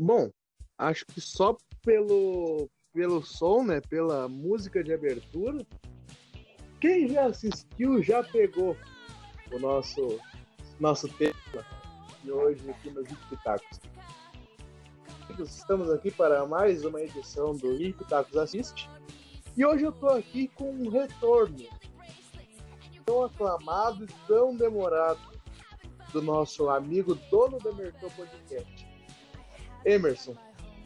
Bom, acho que só pelo, pelo som, né? Pela música de abertura, quem já assistiu já pegou o nosso, nosso tema de hoje aqui nos Pitacos. Estamos aqui para mais uma edição do Pitacos Assiste. E hoje eu estou aqui com um retorno tão aclamado e tão demorado do nosso amigo dono da Mercão Podcast. Emerson,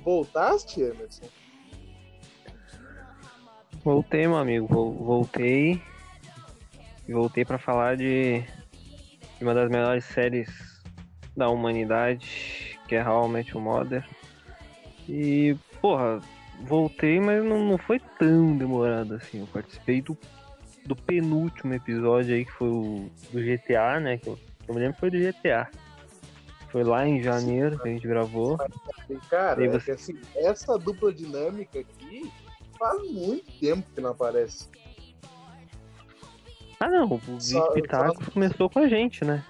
voltaste, Emerson? Voltei, meu amigo, voltei. Voltei para falar de, uma das melhores séries da humanidade, que é Met Your Mother. E, porra, voltei, mas não, não foi tão demorado assim. Eu participei do, do penúltimo episódio aí, que foi o do GTA, né? Que eu, eu me lembro que foi do GTA. Foi lá em janeiro que a gente gravou. Cara, você... é assim, essa dupla dinâmica aqui faz muito tempo que não aparece. Ah não, o Pitacos só... começou com a gente, né?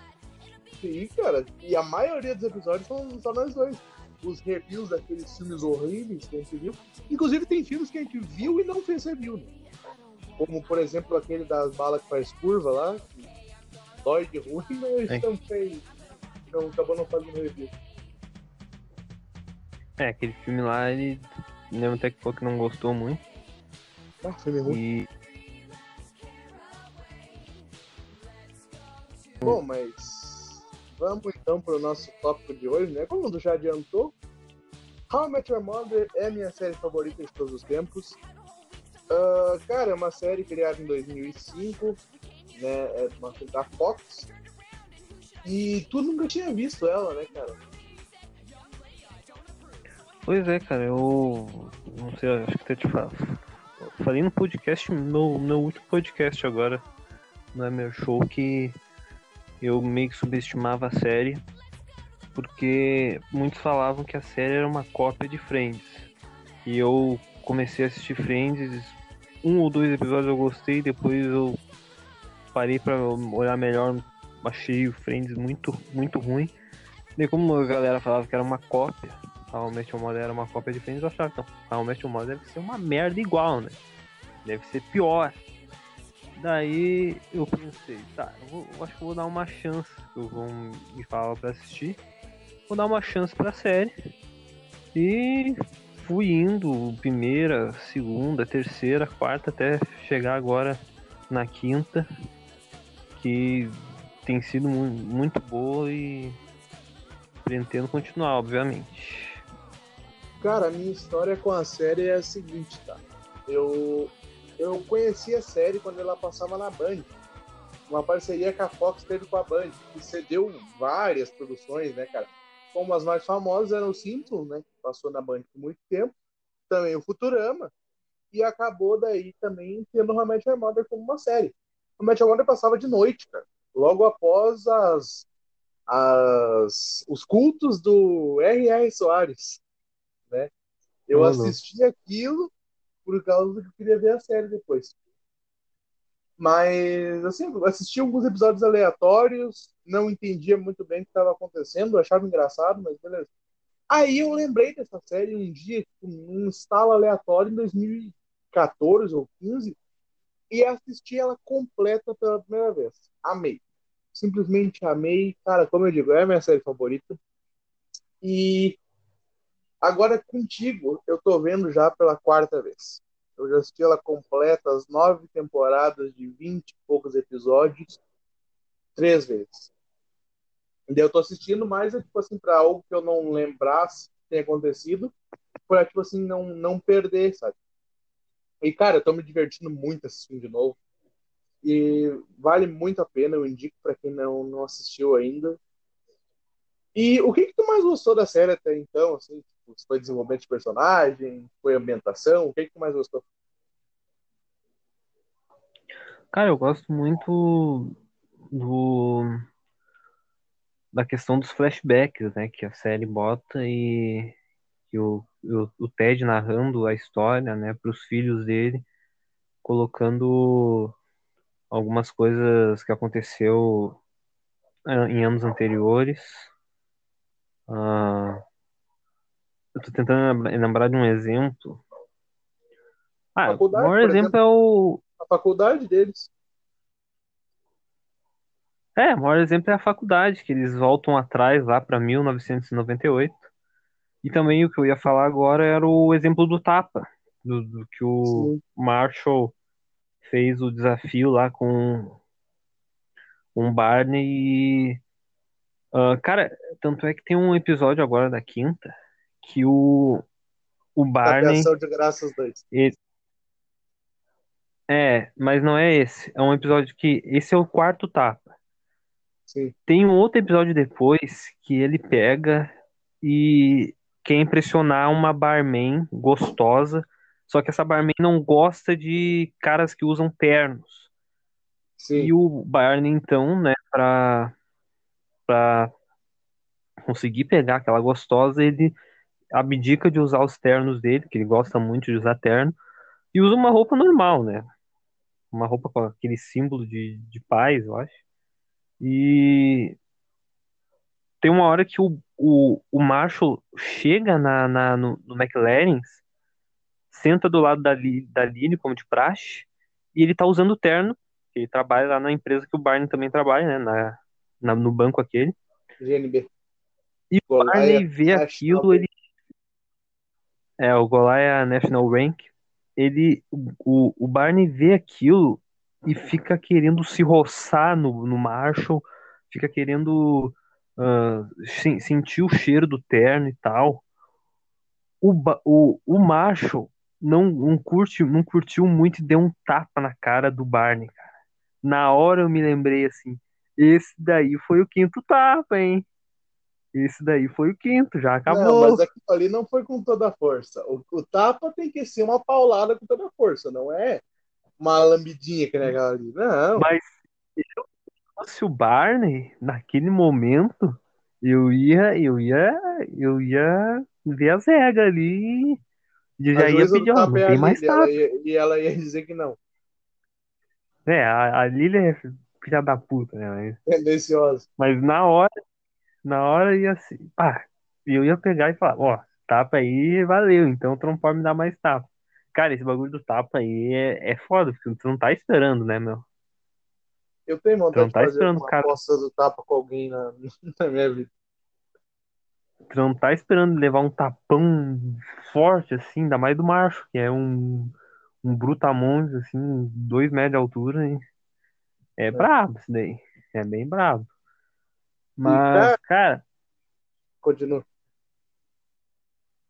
Sim, cara. E a maioria dos episódios são só nós dois. Os reviews daqueles filmes horríveis que a gente viu. Inclusive tem filmes que a gente viu e não fez review, né? Como, por exemplo, aquele das balas que faz curva lá, que dói de ruim, mas é. também não, acabou não fazendo review. É, aquele filme lá, ele lembro até que falou que não gostou muito. Ah, filme ruim. E... Bom, mas vamos então para o nosso tópico de hoje, né? Como o já adiantou, How I Met Your Mother é minha série favorita de todos os tempos. Uh, cara, é uma série criada em 2005, né? É uma série da Fox. E tu nunca tinha visto ela, né, cara? Pois é, cara, eu não sei, acho que até te falo. Falei no podcast, no meu último podcast agora, no é meu show, que eu meio que subestimava a série, porque muitos falavam que a série era uma cópia de Friends. E eu comecei a assistir Friends, um ou dois episódios eu gostei, depois eu parei para olhar melhor, achei o Friends muito, muito ruim. E como a galera falava que era uma cópia, How I Met Your Mother era uma cópia de Friends, eu achava que não, How I Met Your Mother deve ser uma merda igual, né? Deve ser pior. Daí eu pensei, tá, eu, vou, eu acho que vou dar uma chance, eu vou me falar pra assistir. Vou dar uma chance pra série. E fui indo, primeira, segunda, terceira, quarta, até chegar agora na quinta. Que tem sido muito boa e pretendo continuar, obviamente. Cara, a minha história com a série é a seguinte, tá? Eu, eu conheci a série quando ela passava na Band. Uma parceria que a Fox teve com a Band, que cedeu várias produções, né, cara? Como as mais famosas eram o Simpsons, né? Que passou na Band por muito tempo. Também o Futurama. E acabou daí também tendo o Hamed Mother como uma série. O Hamed Mother passava de noite, cara logo após as, as, os cultos do R.R. Soares. Né? Eu oh, assisti aquilo por causa que eu queria ver a série depois. Mas, assim, assisti alguns episódios aleatórios, não entendia muito bem o que estava acontecendo, achava engraçado, mas beleza. Aí eu lembrei dessa série um dia, um instalo aleatório em 2014 ou 15, e assisti ela completa pela primeira vez. Amei. Simplesmente amei. Cara, como eu digo, é a minha série favorita. E agora contigo, eu tô vendo já pela quarta vez. Eu já assisti ela completa, as nove temporadas de vinte e poucos episódios, três vezes. E eu tô assistindo mais, é, tipo assim, pra algo que eu não lembrasse que tenha acontecido, pra, tipo assim, não, não perder, sabe? E, cara, eu tô me divertindo muito assistindo de novo. E vale muito a pena, eu indico para quem não, não assistiu ainda. E o que, que tu mais gostou da série até então? Assim, tipo, foi desenvolvimento de personagem? Foi ambientação? O que, que tu mais gostou? Cara, eu gosto muito do da questão dos flashbacks, né, que a série bota e, e o, o, o Ted narrando a história, né, para os filhos dele, colocando algumas coisas que aconteceu ah, em anos anteriores. Uh, eu tô tentando lembrar de um exemplo. Ah, o maior exemplo, exemplo. é o. A faculdade deles. É, o maior exemplo é a faculdade, que eles voltam atrás lá pra 1998. E também o que eu ia falar agora era o exemplo do Tapa, do, do que o Sim. Marshall fez o desafio lá com um Barney e. ah, cara, tanto é que tem um episódio agora da quinta que o, o Barney. De graças dois. ele- É, mas não é esse. É um episódio que. Esse é o quarto tapa. Sim. Tem um outro episódio depois que ele pega e quer impressionar uma barman gostosa. Só que essa barman não gosta de caras que usam ternos. Sim. E o Barney, então, né, pra, pra conseguir pegar aquela gostosa, ele abdica de usar os ternos dele, que ele gosta muito de usar terno, e usa uma roupa normal, né? Uma roupa com aquele símbolo de, de paz, eu acho. E tem uma hora que o, o, o Marshall chega na, na, no, no McLaren's, senta do lado da, da Lily, como de praxe, e ele tá usando o terno, que ele trabalha lá na empresa que o Barney também trabalha, né? Na, na- no banco aquele. GNB. E o Barney vê National aquilo, ele. É, o Goliath National Rank. Ele. O, o Barney vê aquilo e fica querendo se roçar no, no Marshall, fica querendo ah, sen- sentir o cheiro do terno e tal. O, o, o Marshall não, não, curte, não curtiu muito e deu um tapa na cara do Barney, cara. Na hora eu me lembrei assim, esse daí foi o quinto tapa, hein? Esse daí foi o quinto, já Não, acabou. mas aquilo ali não foi com toda a força. O, o tapa tem que ser uma paulada com toda a força, não é uma lambidinha que nem aquela ali. Não. Mas eu fosse o Barney, naquele momento, eu ia, eu ia, eu ia ver as regras ali e A já ia pedir, ó, não é a tem mais tapa. e ela ia dizer que não. É, a, a Lily é filha da puta, né? Mas, Tendenciosa. mas na hora, na hora ia assim, pá, eu ia pegar e falar, ó, tapa aí, valeu, então tu não pode me dar mais tapa. Cara, esse bagulho do tapa aí é, é foda, porque tu não tá esperando, né, meu? Eu tenho vontade de tá fazer esperando o uma cara, aposta do tapa com alguém na, na minha vida. tu não tá esperando levar um tapão forte, assim, ainda mais do macho, que é um, um brutamontes, assim, dois metros de altura, hein? É brabo isso daí, é bem brabo. Mas, cara- cara, Continua.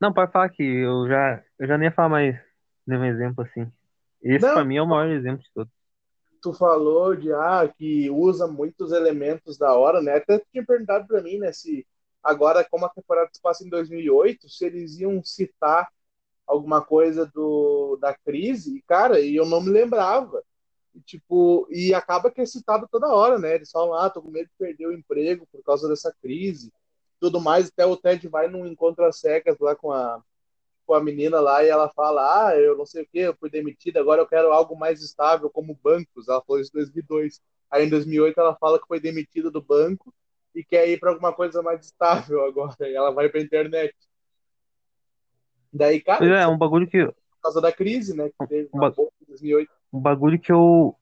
não, pode falar que eu já, eu já nem ia falar mais nenhum exemplo assim. Esse Não. pra mim é o maior exemplo de todos. Tu falou de ah, que usa muitos elementos da hora, né? Até tu tinha perguntado pra mim, né, se agora, como a temporada se passa em 2008, se eles iam citar alguma coisa do, da crise, e cara, e eu não me lembrava. E, tipo, e acaba que é citado toda hora, né? Eles falam, ah, tô com medo de perder o emprego por causa dessa crise, tudo mais. Até o Ted vai num encontro às cegas lá com a, com a menina lá e ela fala, ah, eu não sei o que, eu fui demitida, agora eu quero algo mais estável, como bancos. Ela falou isso em 2002. Aí em 2008 ela fala que foi demitida do banco e quer ir para alguma coisa mais estável agora. E ela vai para internet. Daí, cara, é, é um bagulho que, por causa da crise, né, que teve Um ba- bolsa em 2008. um bagulho que eu,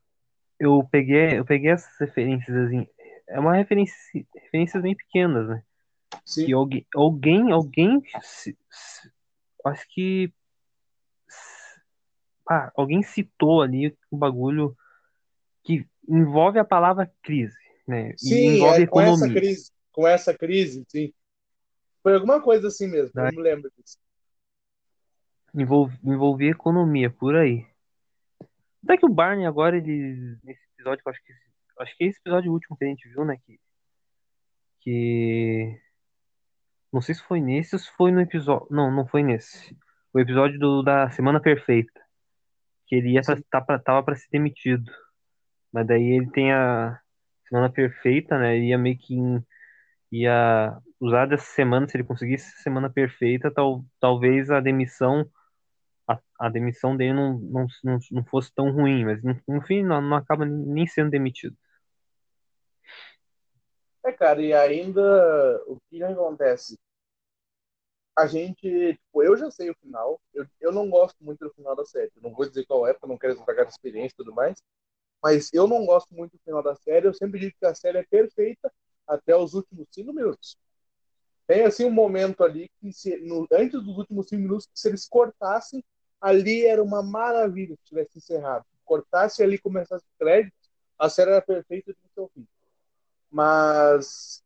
eu peguei, eu peguei essas referências assim. É uma referência, referências bem pequenas, né? Sim. Que alguém, alguém, alguém, se- se- acho que, ah, alguém citou ali um bagulho que envolve a palavra crise, né? E Sim, envolve é, com essa economia. crise, com essa crise, sim. Foi alguma coisa assim mesmo, Daí- eu me lembro disso. envolve, envolver economia por aí. Até que o Barney agora, ele, nesse episódio, acho que, acho que é esse episódio último que a gente viu, né, que, que, não sei se foi nesse ou se foi no episódio, não, não foi nesse, o episódio do, da Semana Perfeita, que ele ia pra, tá pra, tava pra ser demitido, mas daí ele tem a Semana Perfeita, né, ele ia meio que em- ia usar dessa semana, se ele conseguisse essa Semana Perfeita, tal, talvez a demissão a, a demissão dele não, não, não, não fosse tão ruim, mas no, no fim não, não acaba nem sendo demitido. É, cara, e ainda o que acontece? a gente, tipo, eu já sei o final, eu, eu não gosto muito do final da série, não vou dizer qual é, porque eu não quero estragar a experiência e tudo mais, mas eu não gosto muito do final da série, eu sempre digo que a série é perfeita até os últimos cinco minutos. Tem, assim, um momento ali que, se, no, antes dos últimos cinco minutos, se eles cortassem, ali era uma maravilha se tivesse encerrado. Cortasse ali e começasse o crédito, a série era perfeita do seu fim. Mas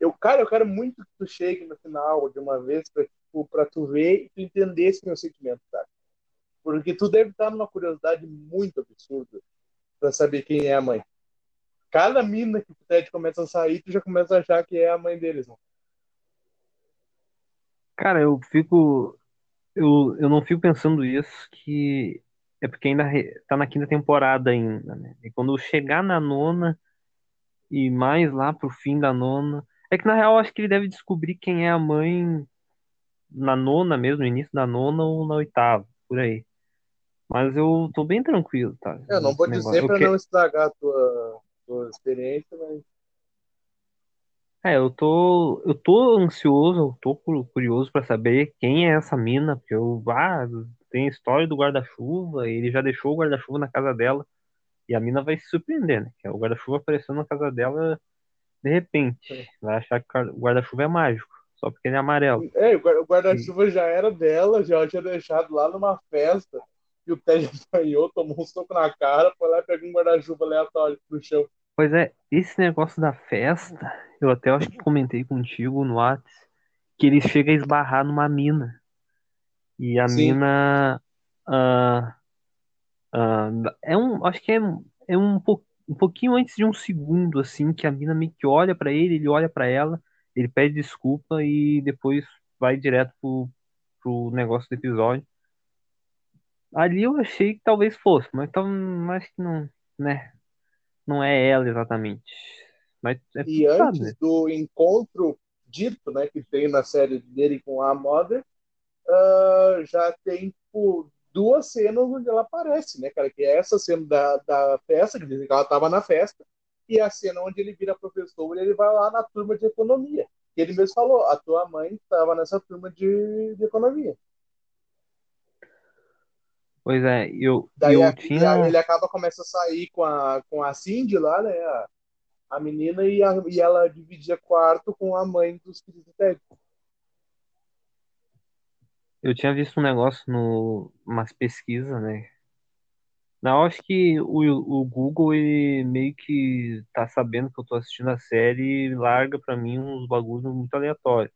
eu, cara, eu quero muito que tu chegue no final de uma vez para tipo, pra tu ver e tu entender esse meu sentimento, cara. Porque tu deve estar numa curiosidade muito absurda para saber quem é a mãe. Cada mina que o Ted começa a sair, tu já começa a achar que é a mãe deles, né? Cara, eu fico. Eu, eu não fico pensando isso, que é porque ainda re- tá na quinta temporada ainda, né? E quando chegar na nona e mais lá pro fim da nona. É que na real acho que ele deve descobrir quem é a mãe na nona mesmo, no início da nona ou na oitava, por aí. Mas eu tô bem tranquilo, tá? Eu não nesse vou negócio. dizer Eu para que- não estragar a tua, tua experiência, mas É, eu tô, eu tô ansioso, eu tô cu- curioso pra saber quem é essa mina, porque eu, ah, tem a história do guarda-chuva, ele já deixou o guarda-chuva na casa dela, e a mina vai se surpreender, né? Que o guarda-chuva apareceu na casa dela de repente. É. Vai achar que o guarda-chuva é mágico, só porque ele é amarelo. É, o guarda- o guarda-chuva já era dela, já tinha deixado lá numa festa. E o Ted apanhou, tomou um soco na cara, foi lá e pegou um guarda-chuva aleatório no chão. Pois é, esse negócio da festa, eu até acho que comentei contigo no Whats, que ele chega a esbarrar numa mina. E a Sim. mina. ah, ah, é um. Acho que é, é um, po- um pouquinho antes de um segundo, assim, que a mina meio que olha pra ele, ele olha pra ela, ele pede desculpa e depois vai direto pro, pro negócio do episódio. Ali eu achei que talvez fosse, mas então, acho que não, né? Não é ela exatamente. Mas é E tudo sabe, né? antes do encontro dito, né, que tem na série dele com a Mother, ah, já tem tipo, duas cenas onde ela aparece, né, cara? Que é essa cena da, da festa, que dizem que ela estava na festa, e a cena onde ele vira professor e ele vai lá na turma de economia. E ele mesmo falou: a tua mãe estava nessa turma de, de economia. Pois é, eu, Daí eu a- tinha. ele acaba começa a sair com a, com a Cindy lá, né? A, a menina, e, a, e ela dividia quarto com a mãe dos filhos do Ted. Eu tinha visto um negócio no umas pesquisas, né? Não, eu acho que o, o Google ele meio que tá sabendo que eu tô assistindo a série e larga pra mim uns bagulhos muito aleatórios.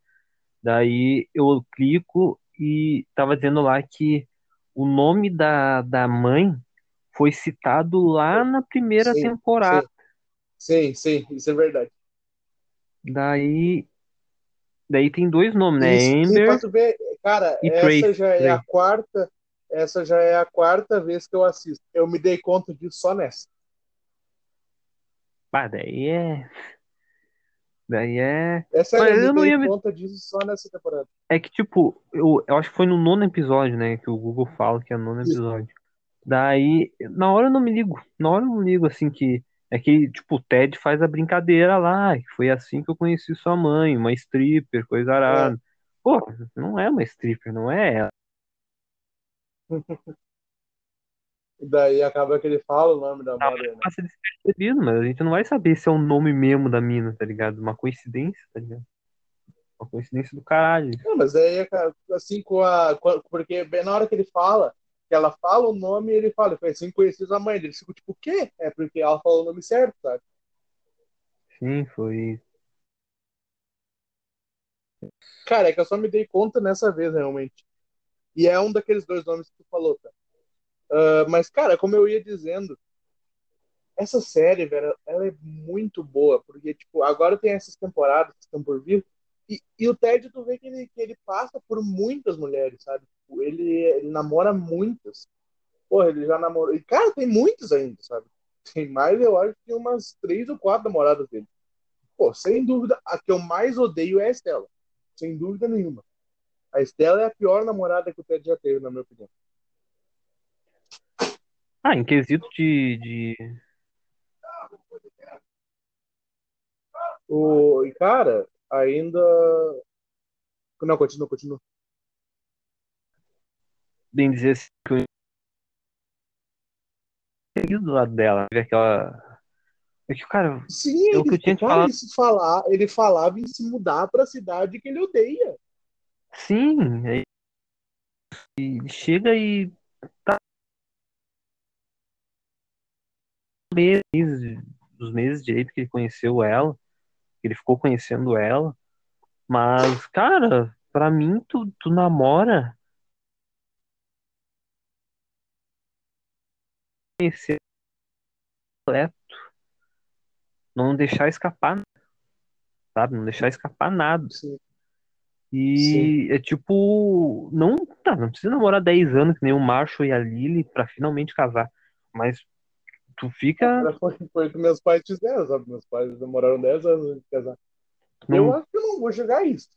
Daí eu clico e tava dizendo lá que o nome da, da mãe foi citado lá na primeira Sim, temporada. Sim, sim, isso é verdade. Daí, daí tem dois nomes, né? Isso, sim, Amber ver, cara, e essa já é a quarta, essa já é a quarta vez que eu assisto. Eu me dei conta disso só nessa. Ah, daí é. Daí é. É sério, Mas eu eu me não dei ia me conta disso só nessa temporada. É que, tipo, eu, eu acho que foi no nono episódio, né? Que o Google fala que é o nono Isso. episódio. Daí, na hora eu não me ligo. Na hora eu não ligo, assim, que. É que, tipo, o Ted faz a brincadeira lá. Que foi assim que eu conheci sua mãe, uma stripper, coisa É. Pô, não é uma stripper, não é ela. E daí acaba que ele fala o nome da Tá, né? passa despercebido, mas a gente não vai saber se é o nome mesmo da mina, tá ligado? Uma coincidência, tá ligado? Uma coincidência do caralho. Não, mas aí, assim, com a. Porque na hora que ele fala, que ela fala o nome, ele fala, foi assim que conheci a mãe dele. Fica tipo, o quê? É porque ela falou o nome certo, sabe? Sim, foi. Cara, é que eu só me dei conta nessa vez, realmente. E é um daqueles dois nomes que tu falou, tá? Ah, mas, cara, como eu ia dizendo, essa série, velho, ela é muito boa, porque, tipo, agora tem essas temporadas que estão por vir, e, e o Ted, tu vê que ele, que ele passa por muitas mulheres, sabe? Tipo, ele, ele namora muitas. Porra, ele já namorou. E, cara, tem muitos ainda, sabe? Tem mais, eu acho que umas três ou quatro namoradas dele. Pô, sem dúvida, a que eu mais odeio é a Estela. Sem dúvida nenhuma. A Estela é a pior namorada que o Ted já teve, na minha opinião. Ah, em quesito de, de. O, e, cara, ainda. Não, continua, continua. Bem dizer assim, que eu do lado dela, ver aquela. É que, cara, Sim, É o que ele, eu tinha te falado. ele, falar, ele falava em se mudar pra cidade que ele odeia. sim, ele chega e tá meses, os meses direito que ele conheceu ela, que ele ficou conhecendo ela, mas, cara, pra mim, tu, tu namora conhecer completo, não deixar escapar, sabe? Não deixar escapar nada. Sim. E é tipo, não, tá, não precisa namorar 10 anos que nem o Marshall e a Lily pra finalmente casar, mas tu fica, Foi, foi o que meus pais fizeram, sabe? Meus pais demoraram 10 anos de casar. não, Eu acho que eu não vou chegar a isso.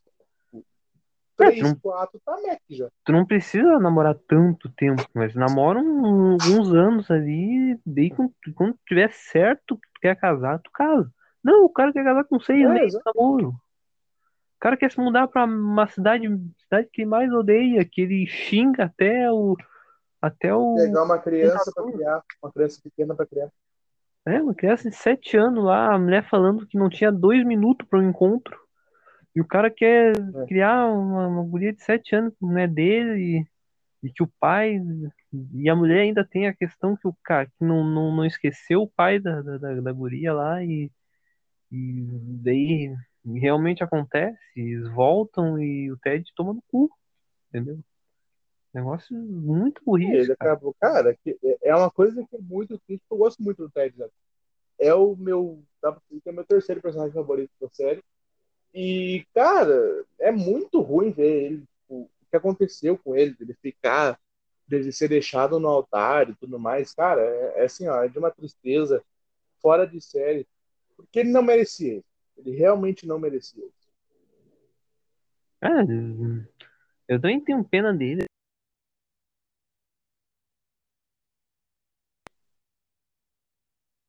É, 3, não- 4 tá Mac já. tu não precisa namorar tanto tempo, mas namora um- alguns anos ali, daí quando, quando tiver certo que tu quer casar, tu casa. Não, o cara quer casar com seis É, meses de namoro. O cara quer se mudar pra uma cidade, cidade que ele mais odeia, que ele xinga até o até o Pegar uma criança pra criar, uma criança pequena pra criar. É, uma criança de 7 anos lá, a mulher falando que não tinha dois minutos para o encontro. E o cara quer É. criar uma, uma guria de 7 anos mulher dele e, e que o pai. E a mulher ainda tem a questão que o cara que não, não, não esqueceu o pai da, da, da, guria lá e, e daí realmente acontece, eles voltam e o Ted toma no cu, entendeu? Negócio muito burrice, cara. Cara, é- é uma coisa que é muito triste. Eu gosto muito do Ted Lasso. É o meu. Dá pra dizer que é o meu terceiro personagem favorito da série. E, cara, é muito ruim ver ele. tipo, o que aconteceu com ele, dele ficar, dele ser deixado no altar e tudo mais. Cara, é, é assim, ó, é de uma tristeza fora de série. Porque ele não merecia. Ele realmente não merecia. É, eu também tenho pena dele.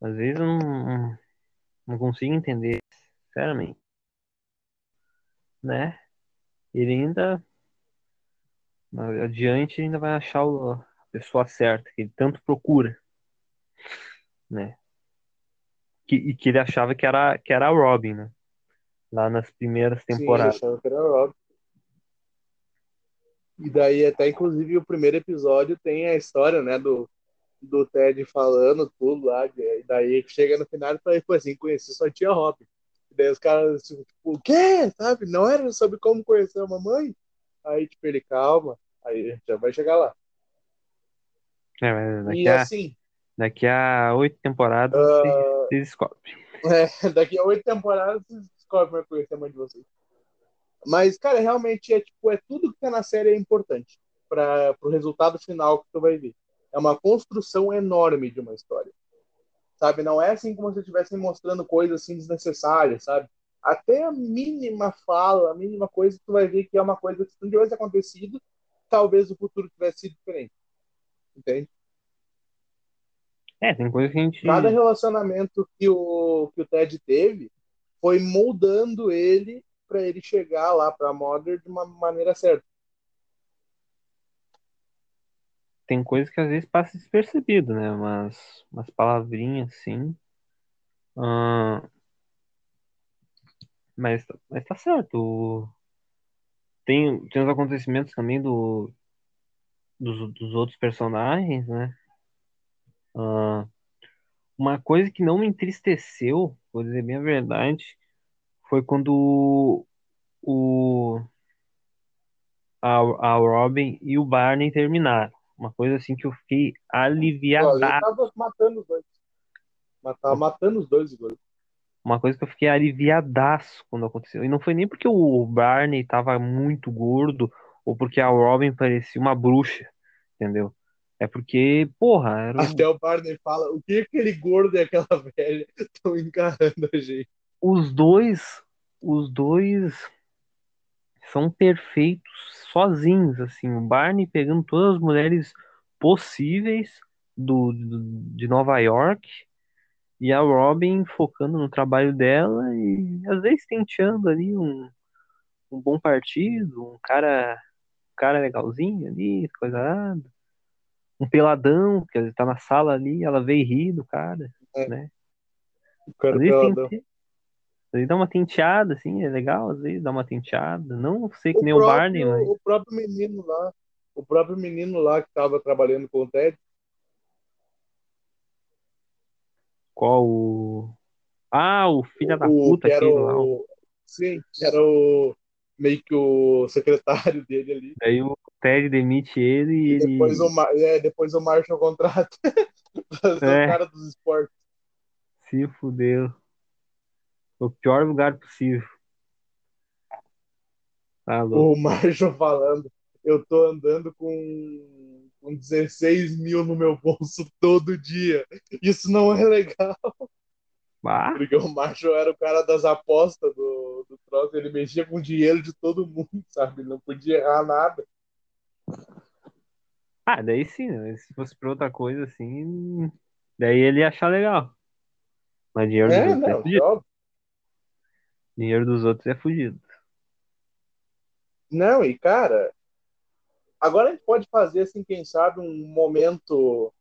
Às vezes eu não, não consigo entender, sinceramente. Né? Ele ainda, adiante, ainda vai achar a pessoa certa, que ele tanto procura. Né? Que, e que ele achava que era, que era a Robin, né? Lá nas primeiras Sim, ele temporadas. achava que era Rob. E daí, até inclusive, o primeiro episódio tem a história, né, do, do Ted falando tudo lá. E daí chega no final e fala, assim, conheci só tia Robin. E daí os caras, tipo, o quê? Sabe? Não era sobre como conhecer a mamãe? Aí, tipo, ele, calma. Aí já vai chegar lá. É, mas daqui E a, assim, daqui a oito temporadas Ah. vocês, vocês descobrem. É, daqui a oito temporadas vocês descobrem como é conhecer a mãe de vocês. Mas, cara, realmente é tipo, é tudo que tá na série é importante para o resultado final que tu vai ver. É uma construção enorme de uma história. Sabe? Não é assim como se estivessem mostrando coisas assim desnecessárias, sabe? Até a mínima fala, a mínima coisa, tu vai ver que é uma coisa que se não tivesse acontecido, talvez o futuro tivesse sido diferente. Entende? É, tem coisa que a gente. Cada relacionamento que o, que o Ted teve foi moldando ele para ele chegar lá para Mother de uma maneira certa. Tem coisa que às vezes passa despercebido, né? Umas, umas palavrinhas assim. Ah, mas, mas tá certo. Tem, tem os acontecimentos também do, dos, dos outros personagens, né? Ah, uma coisa que não me entristeceu, vou dizer bem a verdade, foi quando o, a, a Robin e o Barney terminaram. Uma coisa assim que eu fiquei aliviado. tava matando os dois. Tava matando os dois agora. Uma coisa que eu fiquei aliviadaço quando aconteceu. E não foi nem porque o Barney tava muito gordo ou porque a Robin parecia uma bruxa, entendeu? É porque, porra, era Até o Barney fala: o que aquele gordo e aquela velha estão encarando a gente? os dois, os dois são perfeitos sozinhos, assim. O Barney pegando todas as mulheres possíveis do, do- de Nova York e a Robin focando no trabalho dela e às vezes tenteando ali um, um bom partido, um cara, um cara legalzinho ali, coisa nada. Um peladão, que tá na sala ali, ela veio rir do cara, É. né? O cara vezes, peladão. tem, vezes dá uma tenteada, assim, é legal, às vezes dá uma tenteada. Não sei que O nem o Barney, próprio, mas. o próprio menino lá, o próprio menino lá que tava trabalhando com o Ted, Qual o. Ah, o filho da o puta que era aquele lá. o, sim, era o meio que o secretário dele ali. Daí o Ted demite ele e E ele. depois o, Ma- é, depois o Marshall contrata É. o cara dos esportes. Se fudeu. O pior lugar possível. Tá louco. O Marshall falando, eu tô andando com, com 16 mil no meu bolso todo dia. Isso não é legal. Ah, Porque o Marshall era o cara das apostas do, do troço, ele mexia com o dinheiro de todo mundo, sabe? Não podia errar nada. ah, daí sim, né? Se fosse pra outra coisa assim. Daí ele ia achar legal. Mas dinheiro É, não, óbvio. Dinheiro dos outros é fudido. Não, e cara, agora a gente pode fazer, assim, quem sabe, um momento.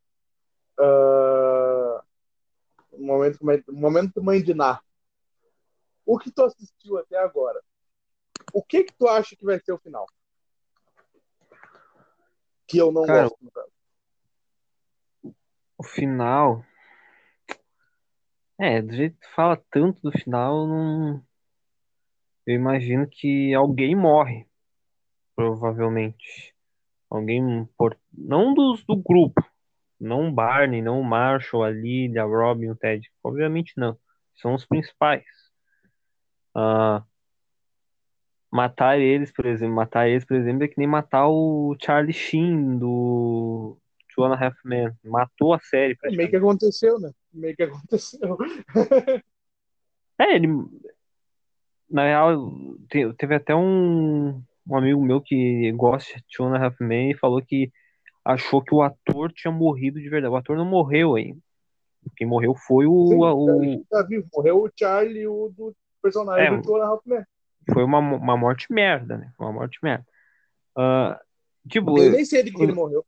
ah, um momento, é- um momento mãe de Ná. O que tu assistiu até agora? O que que tu acha que vai ser o final? Que eu não Cara, gosto, no caso. O final. É, do jeito que tu fala tanto do final, não. Eu imagino que alguém morre. Provavelmente. Alguém. Por... Não dos do grupo. Não o Barney, não o Marshall, a Lily, a Robin, o Ted. Obviamente não. São os principais. Ah, matar eles, por exemplo. Matar eles, por exemplo, é que nem matar o Charlie Sheen do Two and a Half Men. Matou a série, É meio que aconteceu, né? Meio que aconteceu. É, ele. Na real, te- teve até um, um amigo meu que gosta de Two and a Half Men e falou que achou que o ator tinha morrido de verdade. O ator não morreu ainda. Quem morreu foi o. Sim, o tá vivo. Morreu o Charlie, o do personagem É, do Two and a Half Men. foi uma, uma morte merda, né? Foi uma morte merda. Ah, tipo, Eu nem sei de que ele morreu.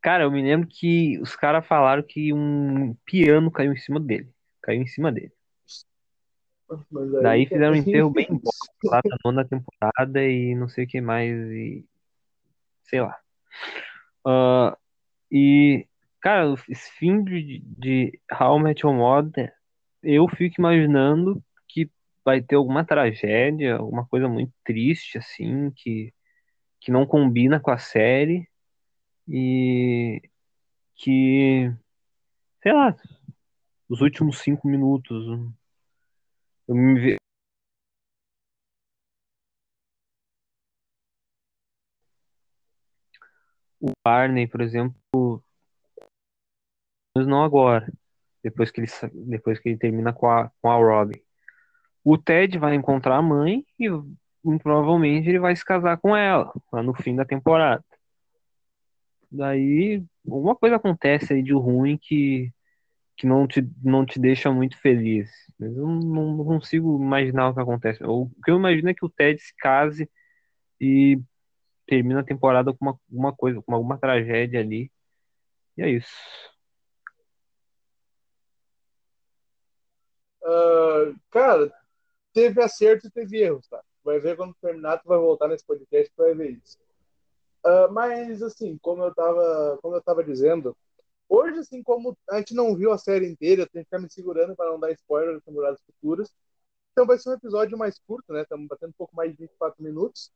cara, eu me lembro que os caras falaram que um piano caiu em cima dele. Caiu em cima dele. Aí- Daí fizeram um enterro bem bom lá na nona temporada e não sei o que mais e sei lá. Ah, e cara, esse fim de, de How I Met Your Mother, eu fico imaginando que vai ter alguma tragédia, alguma coisa muito triste assim, que que não combina com a série e que sei lá, os últimos cinco minutos eu me o Barney, por exemplo, mas não agora, depois que ele depois que ele termina com a com a Robin. O Ted vai encontrar a mãe e muito provavelmente ele vai se casar com ela lá no fim da temporada. Daí alguma coisa acontece aí de ruim que que não te não te deixa muito feliz. Eu não, não consigo imaginar o que acontece. O que eu imagino é que o Ted se case e termina a temporada com uma, uma coisa, com alguma tragédia ali. E é isso. Ah, cara, teve acerto e teve erros, tá? Vai ver quando terminar, tu vai voltar nesse podcast vai ver isso. Ah, mas assim, como eu tava, como eu tava dizendo, hoje assim como a gente não viu a série inteira, eu tenho que ficar me segurando para não dar spoiler das temporadas futuras. Então vai ser um episódio mais curto, né? Estamos batendo um pouco mais de 24 minutos.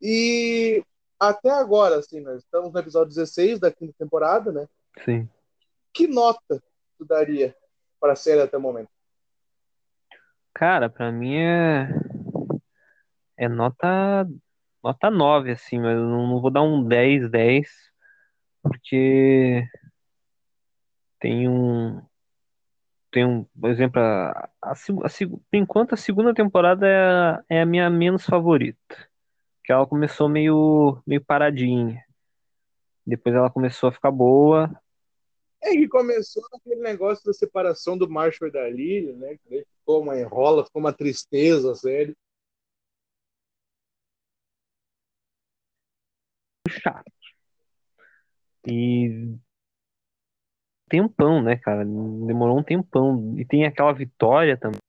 E até agora, assim, nós estamos no episódio 16 da quinta temporada, né? Sim. Que nota tu daria para a série até o momento? Cara, pra mim é é nota nota 9 assim, mas eu não, não vou dar um 10, 10, porque tem um tem um, por exemplo, a, a, a, por enquanto a segunda temporada é a, é a minha menos favorita. Que ela começou meio meio paradinha. Depois ela começou a ficar boa É que começou aquele negócio da separação do Marshall e da Lily, né? Que ficou uma enrola, ficou uma tristeza, sério. Chato. E tempão, né, cara? Demorou um tempão. E tem aquela vitória também.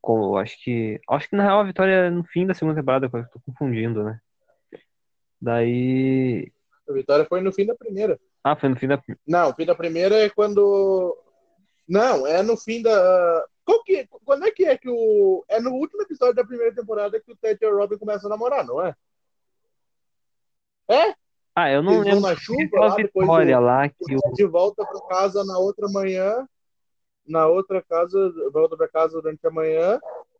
Com, acho que. Acho que na real a vitória é no fim da segunda temporada, eu tô confundindo, né? Daí. A vitória foi no fim da primeira. Ah, foi no fim da. Não, o fim da primeira é quando. Não, é no fim da. Qual que, quando é que é que o. É no último episódio da primeira temporada que o Ted e o Robin começam a namorar, não é? É? Ah, eu não Eles lembro. na chuva lá, depois vitória o- lá que o. Ted volta para casa na outra manhã. Na outra casa, volta para casa durante a manhã.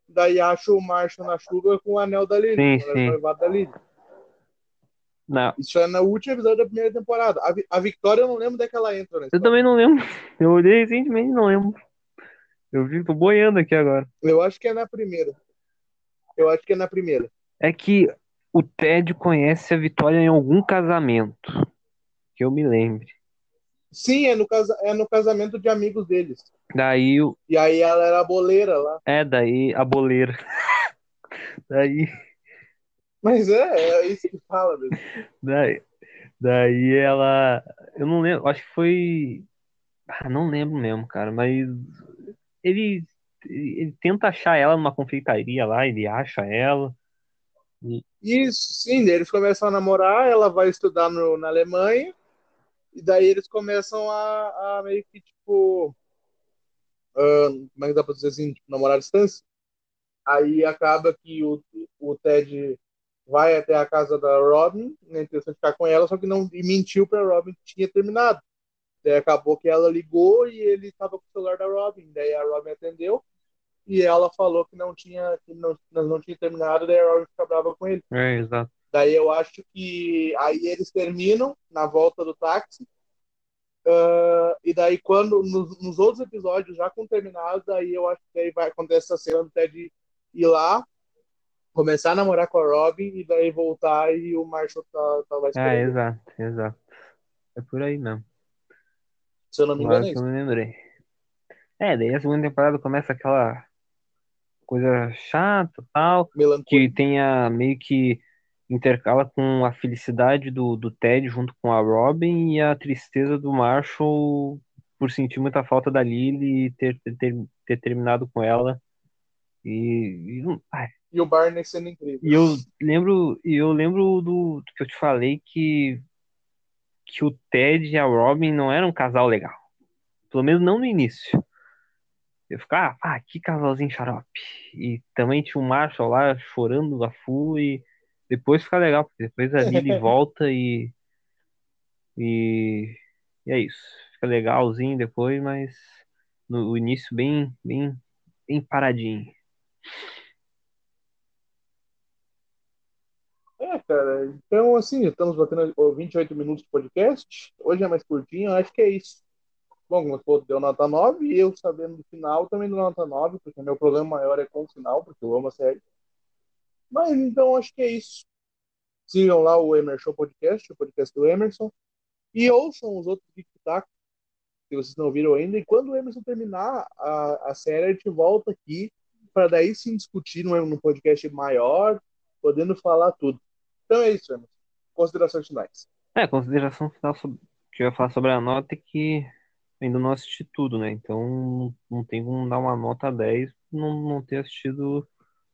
Daí acha o Marshall na chuva com o anel da Lily. Sim, sim. da Lily. Não, Isso é no último episódio da primeira temporada. A, a Victoria eu não lembro onde é que ela entra. Na eu também não lembro. Eu olhei recentemente e não lembro. Eu vi, tô boiando aqui agora. Eu acho que é na primeira. Eu acho que é na primeira. É que o Ted conhece a Vitória em algum casamento. Que eu me lembre. Sim, é no, casa, é no casamento de amigos deles. Daí, o- E aí ela era a boleira lá. é, daí a boleira. Daí, Mas é, é isso que fala mesmo. daí, daí ela. Eu não lembro, acho que foi. Ah, não lembro mesmo, cara, mas ele, ele tenta achar ela numa confeitaria lá, ele acha ela. Isso, sim, eles começam a namorar, ela vai estudar no, na Alemanha, e daí eles começam a, a meio que, tipo, ah, como é que dá pra dizer assim, tipo, namorar à distância? Aí acaba que o, o Ted vai até a casa da Robin, na intenção de ficar com ela, só que não e mentiu pra Robin que tinha terminado. Daí acabou que ela ligou e ele estava com o celular da Robin, daí a Robin atendeu, e ela falou que não tinha, que não, não tinha terminado, daí a Robin fica brava com ele. É, exato. Daí eu acho que aí eles terminam na volta do táxi. Ah, e daí quando nos, nos outros episódios já com terminado, daí eu acho que aí vai acontecer essa cena do Ted ir lá, começar a namorar com a Robin e daí voltar e o Marshall tá, tava Ah, esperando. exato, exato. É por aí mesmo. Se eu não me engano é eu me lembrei. É, daí a segunda temporada começa aquela coisa chata tal, que Melancólico. tem a meio que intercala com a felicidade do, do Ted junto com a Robin e a tristeza do Marshall por sentir muita falta da Lily e ter, ter, ter, ter terminado com ela. E, e ai, E o Barney sendo incrível. e eu lembro, e eu lembro do, do que eu te falei que, que o Ted e a Robin não eram um casal legal. Pelo menos não no início. Eu ficava, ah, que casalzinho xarope. E também tinha o Marshall lá chorando a full e depois fica legal, porque depois a Lily volta e, e e é isso. Fica legalzinho depois, mas no início bem, bem, bem paradinho. É, cara. Então, assim, estamos batendo 28 minutos de podcast. Hoje é mais curtinho, acho que é isso. Bom, como você deu nota 9, e eu sabendo do final também dou nota 9, porque meu problema maior é com o final, porque eu amo a série. Mas então acho que é isso. Sigam lá o Emerson Podcast, o podcast do Emerson, e ouçam os outros Tic Tac, se vocês não viram ainda. E quando o Emerson terminar a, a série, a gente volta aqui para daí sim discutir num, num podcast maior, podendo falar tudo. Então é isso, Emerson. Considerações finais. É, consideração final sobre, que eu ia falar sobre a nota é que ainda não assisti tudo, né? Então não tem como dar uma nota 10 não, não ter assistido,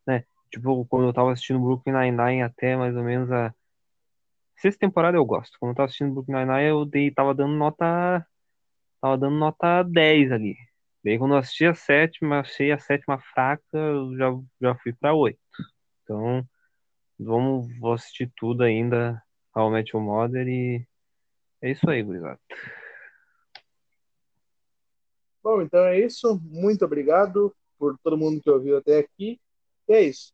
né? Tipo, quando eu tava assistindo Brooklyn Nine-Nine até mais ou menos a sexta temporada eu gosto. Quando eu tava assistindo Brooklyn Nine-Nine eu dei, tava dando nota tava dando nota 10 ali. Daí quando eu assisti a sétima, achei a sétima fraca, eu já, já fui pra 8. Então, vamos vou assistir tudo ainda, How I Met Mother e é isso aí, gurizada. Bom, então é isso. Muito obrigado por todo mundo que ouviu até aqui. E é isso.